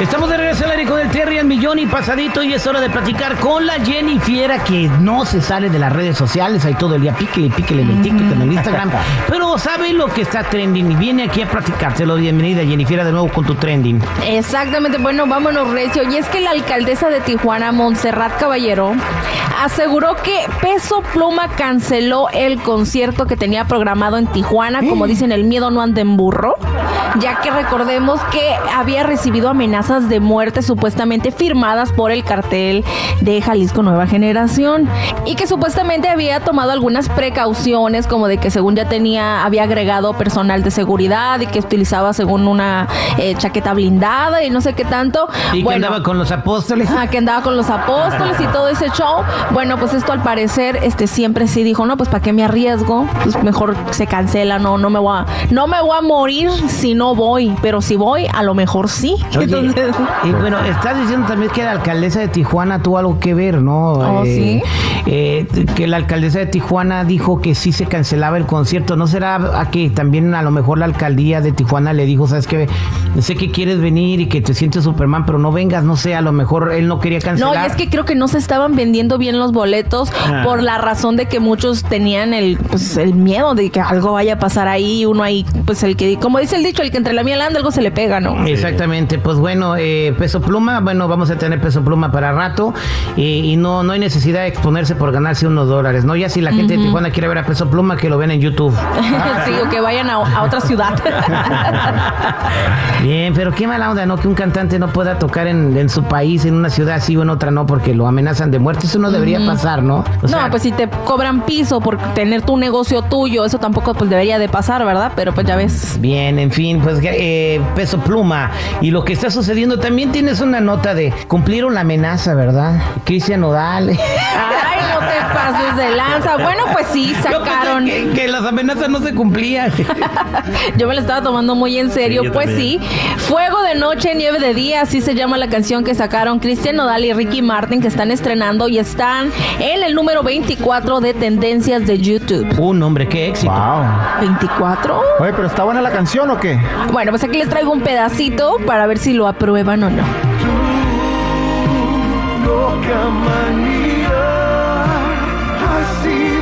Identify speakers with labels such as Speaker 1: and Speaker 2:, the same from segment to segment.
Speaker 1: Estamos de regreso al aire con el Terry al millón y pasadito y es hora de platicar con la Jenny Fiera que no se sale de las redes sociales, ahí todo el día píquele, píquele en el TikTok, en el Instagram, pero sabe lo que está trending y viene aquí a platicárselo. Bienvenida Jenny Fiera de nuevo con tu trending.
Speaker 2: Exactamente, bueno, vámonos recio. Y es que la alcaldesa de Tijuana, Montserrat Caballero, aseguró que Peso Pluma canceló el concierto que tenía programado en Tijuana, como dicen, el miedo no anda en burro, ya que recordemos que había recibido amenazas de muerte supuestamente firmadas por el cartel de Jalisco Nueva Generación y que supuestamente había tomado algunas precauciones como de que según ya tenía, había agregado personal de seguridad y que utilizaba según una eh, chaqueta blindada y no sé qué tanto.
Speaker 1: Y que andaba con los apóstoles.
Speaker 2: Ah, que andaba con los apóstoles y todo ese show. Bueno, pues esto al parecer este siempre sí dijo, no, pues para qué me arriesgo, pues mejor se cancela, no, no me voy a, no me voy a morir si no voy, pero si voy, a lo mejor sí. Entonces,
Speaker 1: y bueno, estás diciendo también que la alcaldesa de Tijuana tuvo algo que ver, ¿no?
Speaker 2: Oh,
Speaker 1: eh, eh, que la alcaldesa de Tijuana dijo que sí se cancelaba el concierto. ¿No será a que también a lo mejor la alcaldía de Tijuana le dijo, sabes que sé que quieres venir y que te sientes Superman, pero no vengas, no sé, a lo mejor él no quería cancelar?
Speaker 2: No, y es que creo que no se estaban vendiendo bien los boletos
Speaker 1: Ah.
Speaker 2: por la razón de que muchos tenían el, pues, el miedo de que algo vaya a pasar ahí, uno ahí, pues el que, como dice el dicho, el que entre la miel anda, algo se le pega, ¿no?
Speaker 1: Exactamente, pues bueno, eh, peso pluma, bueno, vamos a tener peso pluma para rato eh, y no, no hay necesidad de exponerse por ganarse unos dólares, ¿no? Ya si la gente de Tijuana quiere ver a peso pluma, que lo ven en YouTube.
Speaker 2: sí, o que vayan a, a otra ciudad.
Speaker 1: Bien, pero qué mala onda, ¿no? Que un cantante no pueda tocar en, en su país, en una ciudad sí o en otra no, porque lo amenazan de muerte. Eso no debería pasar, ¿no? O sea,
Speaker 2: no, pues si te cobran piso por tener tu negocio tuyo, eso tampoco pues debería de pasar, ¿verdad? Pero pues ya ves.
Speaker 1: Bien, en fin, pues eh, peso pluma. Y lo que está sucediendo, también tienes una nota de cumplieron la amenaza, ¿verdad? Cristian Nodal.
Speaker 2: Pases de lanza. Bueno, pues sí, sacaron.
Speaker 1: Yo pensé que, que las amenazas no se cumplían.
Speaker 2: Yo me lo estaba tomando muy en serio. pues sí, Fuego de Noche, Nieve de Día, así se llama la canción que sacaron Cristian Nodal y Ricky Martin, que están estrenando y están en el número 24 de tendencias de YouTube.
Speaker 1: Un hombre, qué éxito.
Speaker 3: Wow.
Speaker 2: ¿24?
Speaker 3: Oye, pero ¿está buena la canción o qué?
Speaker 2: Bueno, pues aquí les traigo un pedacito para ver si lo aprueban o no.
Speaker 4: loca manía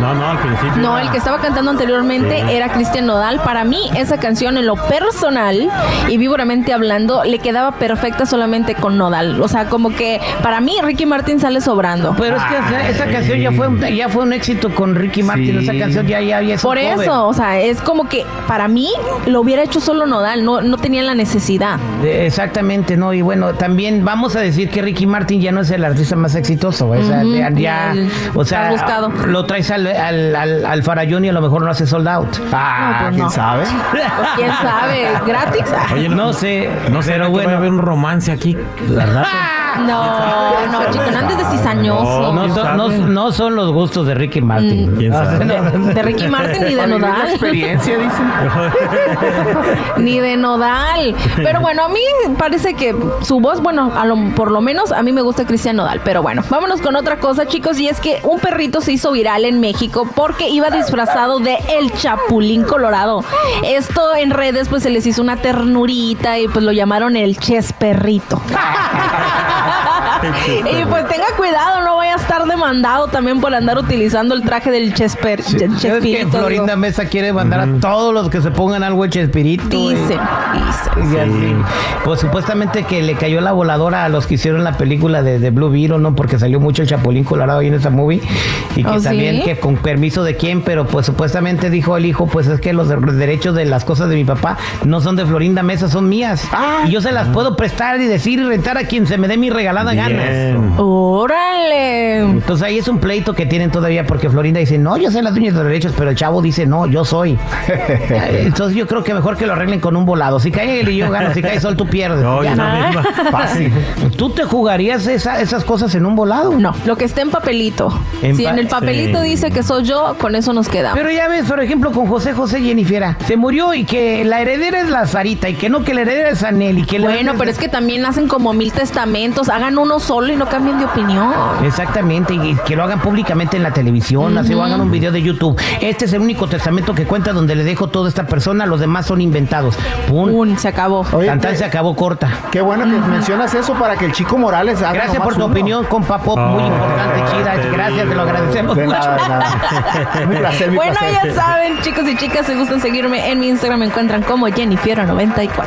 Speaker 3: No, no, al principio.
Speaker 2: No, el que estaba cantando anteriormente era Cristian Nodal. Para mí, esa canción en lo personal y vívoramente hablando, le quedaba perfecta solamente con Nodal. O sea, como que para mí Ricky Martin sale sobrando.
Speaker 1: Pero es que esa, esa canción ya fue, un- ya fue un éxito con Ricky Martin.
Speaker 3: Sí.
Speaker 1: Esa canción ya, ya, ya es un
Speaker 2: Por
Speaker 1: cover.
Speaker 2: eso, o sea, es como que para mí lo hubiera hecho solo Nodal, no, no tenía la necesidad.
Speaker 1: Exactamente, ¿no? Y bueno, también vamos a decir que Ricky Martin ya no es el artista más exitoso, o sea,
Speaker 2: Ujú,
Speaker 1: ya, ya-
Speaker 2: el
Speaker 1: o sea,
Speaker 2: más buscado.
Speaker 1: Lo traes al, al, al, al Farallón y a lo mejor no hace sold out.
Speaker 3: Ah,
Speaker 2: No, pues
Speaker 3: ¿quién
Speaker 2: no.
Speaker 3: sabe?
Speaker 2: Pues, quién sabe, gratis.
Speaker 5: Oye,
Speaker 1: no sé,
Speaker 5: no sé,
Speaker 1: pero
Speaker 5: que vaya a haber
Speaker 1: bueno.
Speaker 5: un romance aquí, ¿verdad?
Speaker 2: No, no, chico, no andes de cizañoso.
Speaker 1: No son, no, no son los gustos de Ricky Martin.
Speaker 5: ¿Quién sabe?
Speaker 2: De, de Ricky Martin ni de Nodal.
Speaker 3: experiencia, dicen.
Speaker 2: Ni de Nodal. Pero bueno, a mí parece que su voz, bueno, a lo- por lo menos a mí me gusta Cristian Nodal. Pero bueno, vámonos con otra cosa, chicos. Y es que un perrito se hizo viral en México porque iba disfrazado de el Chapulín Colorado. Esto en redes, pues se les hizo una ternurita y pues lo llamaron el Ches Perrito. y pues tenga cuidado, no vaya a estar demandado también por andar utilizando el traje del Chesper.
Speaker 1: ¿Sabes que
Speaker 2: Chespirito,
Speaker 1: Florinda
Speaker 2: digo.
Speaker 1: Mesa quiere mandar a todos los que se pongan algo de Chespirito?
Speaker 2: Dice,
Speaker 1: güey.
Speaker 2: dice.
Speaker 1: Y así. Pues supuestamente que le cayó la voladora a los que hicieron la película de, de Blue Beetle, ¿no? Porque salió mucho el Chapulín Colorado ahí en esa movie. Y que
Speaker 2: ¿Oh,
Speaker 1: también
Speaker 2: sí?
Speaker 1: que con permiso de quién, pero pues supuestamente dijo el hijo, pues es que los de- derechos de las cosas de mi papá no son de Florinda Mesa, son mías. Y yo se las puedo prestar y decir y rentar a quien se me dé mi regalada gana.
Speaker 3: Bien.
Speaker 2: Órale.
Speaker 1: Entonces ahí es un pleito que tienen todavía porque Florinda dice, no, yo soy la dueña de los derechos, pero el chavo dice, no, yo soy. Entonces yo creo que mejor que lo arreglen con un volado. Si cae él y yo gano, si cae Sol tú pierdes.
Speaker 3: No, yo la misma.
Speaker 1: Fácil. ¿Tú te jugarías esa- esas cosas en un volado?
Speaker 2: No, lo que esté en papelito.
Speaker 1: En
Speaker 2: si
Speaker 1: pa-
Speaker 2: en el papelito
Speaker 3: Sí.
Speaker 2: dice que soy yo, con eso nos quedamos.
Speaker 1: Pero ya ves, por ejemplo, con José José Jennifer, se murió y que la heredera es la Sarita y que no que la heredera es Anel y que la
Speaker 2: Bueno, pero es que también hacen como mil testamentos, hagan uno solo y no cambien de opinión.
Speaker 1: Exactamente, y que lo hagan públicamente en la televisión, así o hagan un video de YouTube. Este es el único testamento que cuenta donde le dejo todo a esta persona, los demás son inventados. Pum.
Speaker 2: Un, se acabó.
Speaker 3: Oye,
Speaker 1: se acabó corta.
Speaker 3: Qué bueno que mencionas eso para que el chico Morales haga
Speaker 1: Gracias por tu
Speaker 3: uno.
Speaker 1: opinión, compa Pop, muy
Speaker 3: Oh,
Speaker 1: importante, chida.
Speaker 3: te
Speaker 1: Gracias, te lo agradecemos
Speaker 3: De
Speaker 1: mucho.
Speaker 3: nada, de nada. Mi placer, mi
Speaker 2: Bueno,
Speaker 3: placer.
Speaker 2: ya saben, chicos y chicas, si gustan seguirme en mi Instagram, me encuentran como Jennifer94.